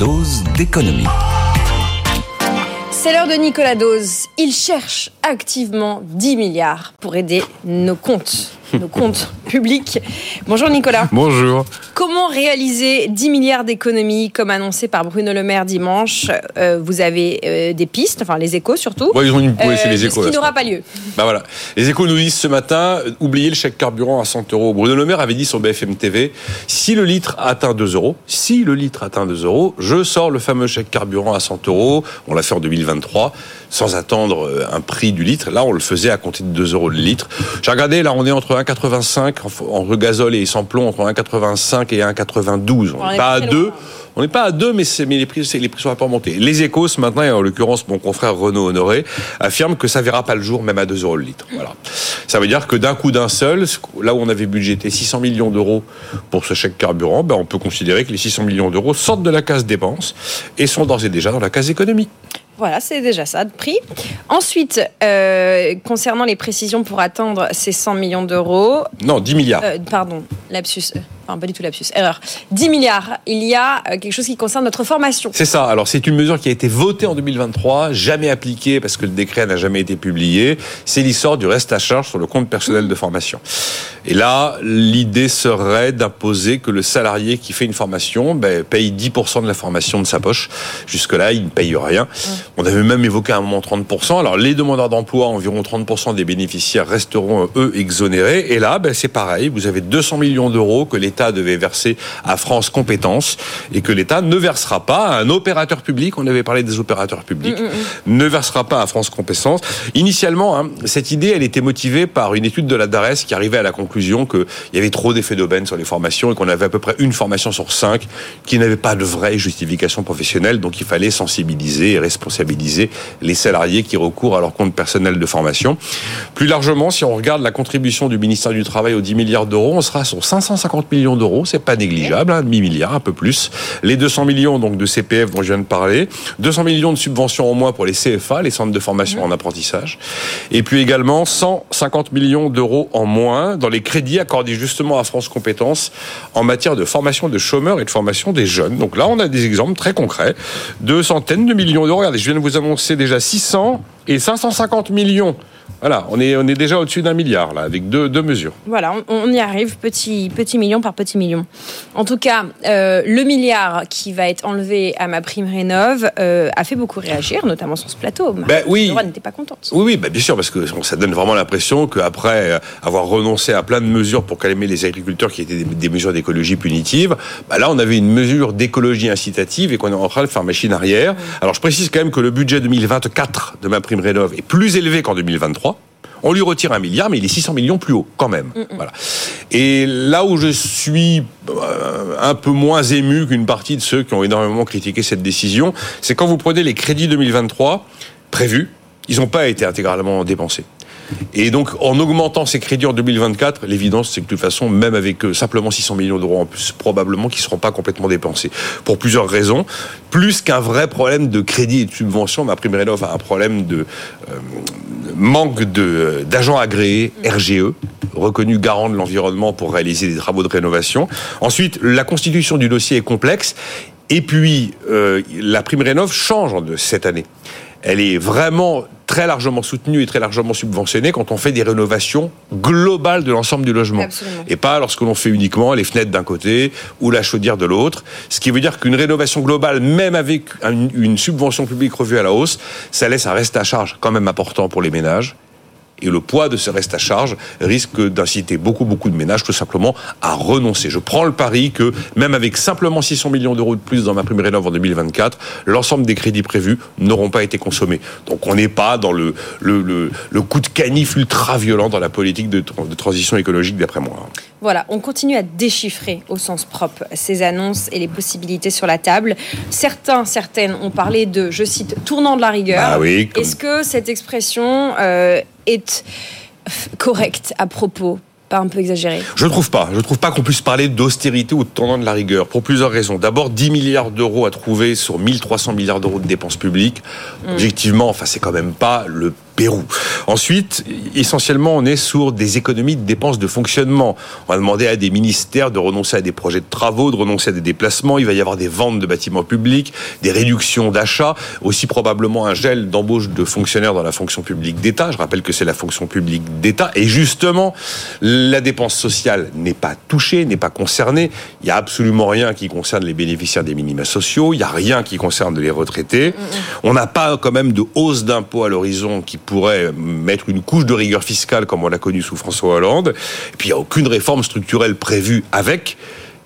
Dose d'économie. C'est l'heure de Nicolas Dose. Il cherche activement 10 milliards pour aider nos comptes nos comptes publics. Bonjour Nicolas. Bonjour. Comment réaliser 10 milliards d'économies comme annoncé par Bruno Le Maire dimanche euh, Vous avez euh, des pistes, enfin les échos surtout. Oui, ils ont une oui, c'est les euh, échos. Ce qui n'aura pas lieu. Bah voilà. Les échos nous disent ce matin, oubliez le chèque carburant à 100 euros. Bruno Le Maire avait dit sur BFM TV, si le litre atteint 2 euros, si le litre atteint 2 euros, je sors le fameux chèque carburant à 100 euros. On l'a fait en 2023, sans attendre un prix du litre. Là, on le faisait à compter de 2 euros le litre. J'ai regardé, là, on est entre 1,85 entre gazole et sans plomb entre 1,85 et 1,92. On n'est pas à 2. On n'est pas à 2, mais, mais les prix, les prix sont pas monter. Les échos, ce matin, et en l'occurrence mon confrère Renaud Honoré, affirme que ça verra pas le jour, même à 2 euros le litre. Voilà. Ça veut dire que d'un coup d'un seul, là où on avait budgété 600 millions d'euros pour ce chèque carburant, ben on peut considérer que les 600 millions d'euros sortent de la case dépenses et sont d'ores et déjà dans la case économie. Voilà, c'est déjà ça de prix. Ensuite, euh, concernant les précisions pour atteindre ces 100 millions d'euros. Non, 10 milliards. Euh, pardon, lapsus pas du tout lapsus, erreur. 10 milliards. Il y a euh, quelque chose qui concerne notre formation. C'est ça. Alors, c'est une mesure qui a été votée en 2023, jamais appliquée parce que le décret n'a jamais été publié. C'est l'histoire du reste à charge sur le compte personnel de formation. Et là, l'idée serait d'imposer que le salarié qui fait une formation ben, paye 10% de la formation de sa poche. Jusque-là, il ne paye rien. On avait même évoqué à un moment 30%. Alors, les demandeurs d'emploi, environ 30% des bénéficiaires resteront, eux, exonérés. Et là, ben, c'est pareil. Vous avez 200 millions d'euros que l'État devait verser à France Compétences et que l'État ne versera pas à un opérateur public, on avait parlé des opérateurs publics, mm, mm, mm. ne versera pas à France Compétences. Initialement, hein, cette idée, elle était motivée par une étude de la DARES qui arrivait à la conclusion qu'il y avait trop d'effets d'aubaine sur les formations et qu'on avait à peu près une formation sur cinq qui n'avait pas de vraie justification professionnelle. Donc il fallait sensibiliser et responsabiliser les salariés qui recourent à leur compte personnel de formation. Plus largement, si on regarde la contribution du ministère du Travail aux 10 milliards d'euros, on sera sur 550 millions d'euros, c'est pas négligeable, un hein, demi-milliard, un peu plus. Les 200 millions donc de CPF dont je viens de parler, 200 millions de subventions en moins pour les CFA, les centres de formation en apprentissage, et puis également 150 millions d'euros en moins dans les crédits accordés justement à France Compétences en matière de formation de chômeurs et de formation des jeunes. Donc là, on a des exemples très concrets de centaines de millions d'euros. Regardez, je viens de vous annoncer déjà 600 et 550 millions voilà, on est, on est déjà au-dessus d'un milliard, là, avec deux, deux mesures. Voilà, on, y arrive, petit, petit million par petit million. En tout cas, euh, le milliard qui va être enlevé à ma prime rénov euh, a fait beaucoup réagir, notamment sur ce plateau. Ben, oui. n'était pas contente. Oui, oui ben, bien sûr, parce que ça donne vraiment l'impression qu'après avoir renoncé à plein de mesures pour calmer les agriculteurs qui étaient des, mesures d'écologie punitive, ben là, on avait une mesure d'écologie incitative et qu'on est en train de faire machine arrière. Alors, je précise quand même que le budget 2024 de ma prime rénov est plus élevé qu'en 2023. On lui retire un milliard, mais il est 600 millions plus haut, quand même. Mm, mm. Voilà. Et là où je suis euh, un peu moins ému qu'une partie de ceux qui ont énormément critiqué cette décision, c'est quand vous prenez les crédits 2023 prévus, ils n'ont pas été intégralement dépensés. Et donc, en augmentant ces crédits en 2024, l'évidence, c'est que de toute façon, même avec euh, simplement 600 millions d'euros en plus, probablement qu'ils ne seront pas complètement dépensés. Pour plusieurs raisons. Plus qu'un vrai problème de crédit et de subvention, ma prime rénov a un problème de euh, manque euh, d'agents agréés, RGE, reconnus garants de l'environnement pour réaliser des travaux de rénovation. Ensuite, la constitution du dossier est complexe. Et puis, la prime rénov change de cette année elle est vraiment très largement soutenue et très largement subventionnée quand on fait des rénovations globales de l'ensemble du logement. Et pas lorsque l'on fait uniquement les fenêtres d'un côté ou la chaudière de l'autre. Ce qui veut dire qu'une rénovation globale, même avec une, subvention publique revue à la hausse, ça laisse un reste à charge quand même important pour les ménages Et le poids de ce reste à charge risque d'inciter beaucoup, beaucoup de ménages tout simplement à renoncer. Je prends le pari que même avec simplement 600 millions d'euros de plus dans ma prime rénov en 2024, l'ensemble des crédits prévus n'auront pas été consommés. Donc on n'est pas dans le, le, le, coup de canif ultra violent dans la politique de transition écologique d'après moi. Voilà, on continue à déchiffrer au sens propre ces annonces et les possibilités sur la table. Certains, certaines ont parlé de, je cite, tournant de la rigueur. Ah oui, Est-ce que cette expression euh, est correcte à propos pas un peu exagéré? Je ne trouve pas. Je ne trouve pas qu'on puisse parler d'austérité ou de tournant de la rigueur pour plusieurs raisons. D'abord, 10 milliards d'euros à trouver sur 1300 milliards d'euros de dépenses publiques. Mm. Objectivement, enfin, c'est quand même pas le Pérou. Ensuite, essentiellement, on est sur des économies de dépenses de fonctionnement. On va demander à des ministères de renoncer à des projets de travaux, de renoncer à des déplacements. Il va y avoir des ventes de bâtiments publics, des réductions d'achats, aussi probablement un gel d'embauche de fonctionnaires dans la fonction publique d'État. Je rappelle que c'est la fonction publique d'État. Et justement, la dépense sociale n'est pas touchée, n'est pas concernée. Il n'y a absolument rien qui concerne les bénéficiaires des minima sociaux. Il n'y a rien qui concerne les retraités. On n'a pas quand même de hausse d'impôts à l'horizon qui pourrait mettre une couche de rigueur fiscale comme on l'a connu sous François Hollande. Et puis il n'y a aucune réforme structurelle prévue avec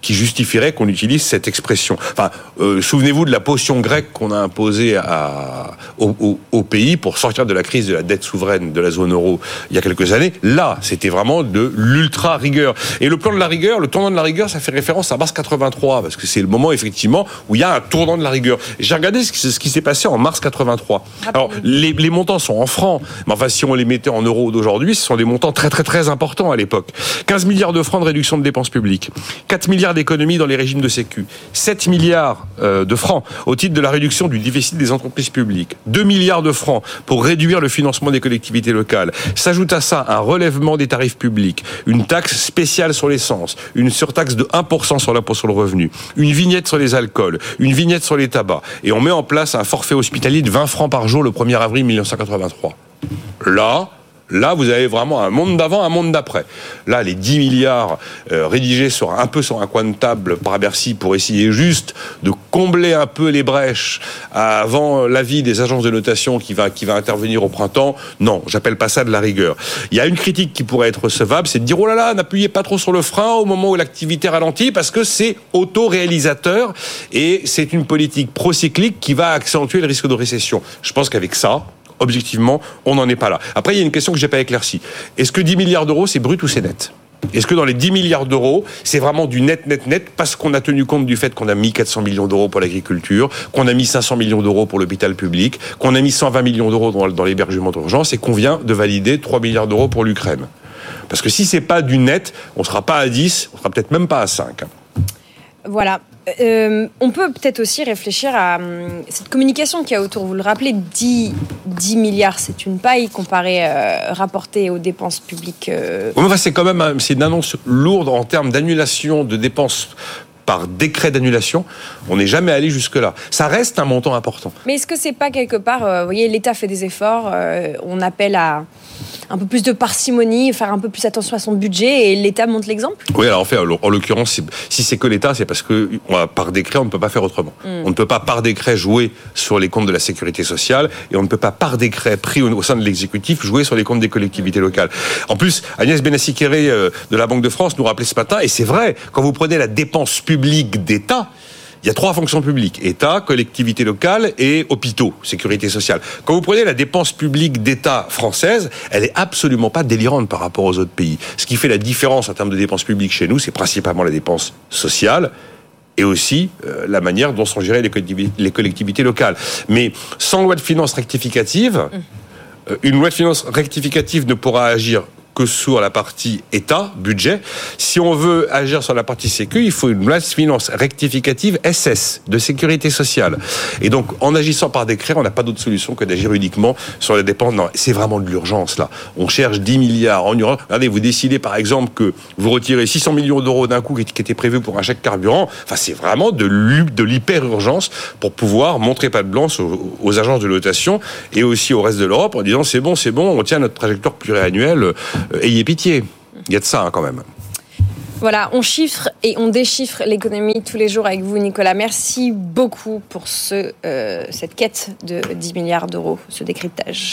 qui justifierait qu'on utilise cette expression. Enfin, euh, souvenez-vous de la potion grecque qu'on a imposée à, au, pays pour sortir de la crise de la dette souveraine de la zone euro il y a quelques années. Là, c'était vraiment de l'ultra rigueur. Et le plan de la rigueur, le tournant de la rigueur, ça fait référence à mars 83 parce que c'est le moment effectivement où il y a un tournant de la rigueur. J'ai regardé ce qui s'est passé en mars 83. Alors les, les montants sont en francs, mais enfin si on les mettait en euros d'aujourd'hui, ce sont des montants très très très importants à l'époque. 15 milliards de francs de réduction de dépenses publiques, 4 milliards d'économies dans les régimes de sécu, 7 milliards euh, de francs au titre de la réduction du déficit des entreprises publiques, 2 milliards de francs pour réduire le financement des collectivités locales. S'ajoute à ça un relèvement des tarifs publics, une taxe spéciale sur l'essence, une surtaxe de 1% sur l'impôt sur le revenu, une vignette sur les alcools, une vignette sur les tabacs, et on met en place un forfait hospitalier de 20 francs par jour le 1er avril 1983. Là, Là, vous avez vraiment un monde d'avant, un monde d'après. Là, les 10 milliards euh, rédigés sur un peu sur un coin de table par Bercy pour essayer juste de combler un peu les brèches avant l'avis des agences de notation qui va intervenir au printemps. Non, j'appelle pas ça de la rigueur. Il y a une critique qui pourrait être recevable, c'est de dire oh là là, n'appuyez pas trop sur le frein au moment où l'activité ralentit parce que c'est auto-réalisateur et c'est une politique procyclique qui va accentuer le risque de récession. Je pense qu'avec ça, objectivement, on n'en est pas là. Après, il y a une question que j'ai pas éclaircie. Est-ce que 10 milliards d'euros, c'est brut ou c'est net? Est-ce que dans les 10 milliards d'euros, c'est vraiment du net, net, net, parce qu'on a tenu compte du fait qu'on a mis 400 millions d'euros pour l'agriculture, qu'on a mis 500 millions d'euros pour l'hôpital public, qu'on a mis 120 millions d'euros dans, l'hébergement d'urgence et qu'on vient de valider 3 milliards d'euros pour l'Ukraine? Parce que si c'est pas du net, on sera pas à 10, on sera peut-être même pas à 5. Voilà. Euh, on peut peut-être aussi réfléchir à hum, cette communication qui a autour. Vous le rappelez, 10, 10 milliards, c'est une paille comparée, euh, rapportée aux dépenses publiques. Euh. c'est quand même c'est une annonce lourde en termes d'annulation de dépenses par décret d'annulation. On n'est jamais allé jusque-là. Ça reste un montant important. Mais est-ce que c'est pas quelque part, vous voyez, l'État fait des efforts, on appelle à un peu plus de parcimonie, faire un peu plus attention à son budget et l'État montre l'exemple Oui, alors en fait, en l'occurrence, si c'est que l'État, c'est parce que par décret, on ne peut pas faire autrement. Hmm. On ne peut pas par décret jouer sur les comptes de la sécurité sociale et on ne peut pas par décret pris au, sein de l'exécutif jouer sur les comptes des collectivités locales. En plus, Agnès benassi euh, de la Banque de France nous rappelait ce matin, et c'est vrai, quand vous prenez la dépense publique d'État, il y a trois fonctions publiques État, collectivité locale et hôpitaux, sécurité sociale. Quand vous prenez la dépense publique d'État française, elle est absolument pas délirante par rapport aux autres pays. Ce qui fait la différence en termes de dépenses publiques chez nous, c'est principalement la dépense sociale et aussi euh, la manière dont sont gérées les collectivités, les collectivités locales. Mais sans loi de finances rectificative, mmh. euh, une loi de finances rectificative ne pourra agir que sur la partie État, budget. Si on veut agir sur la partie sécu, il faut une loi de finance rectificative SS, de sécurité sociale. Et donc, en agissant par décret, on n'a pas d'autre solution que d'agir uniquement sur les dépenses. Non, c'est vraiment de l'urgence, là. On cherche 10 milliards en urgence. Regardez, vous décidez, par exemple, que vous retirez 600 millions d'euros d'un coup qui était prévu pour un chèque carburant. Enfin, c'est vraiment de l'hyper-urgence pour pouvoir montrer pas de blanche aux, agences de notation et aussi au reste de l'Europe en disant c'est bon, c'est bon, on tient notre trajectoire pluriannuelle ayez pitié. Il y a de ça hein, quand même. Voilà, on chiffre et on déchiffre l'économie tous les jours avec vous, Nicolas. Merci beaucoup pour euh, cette quête de 10 milliards d'euros, ce décryptage.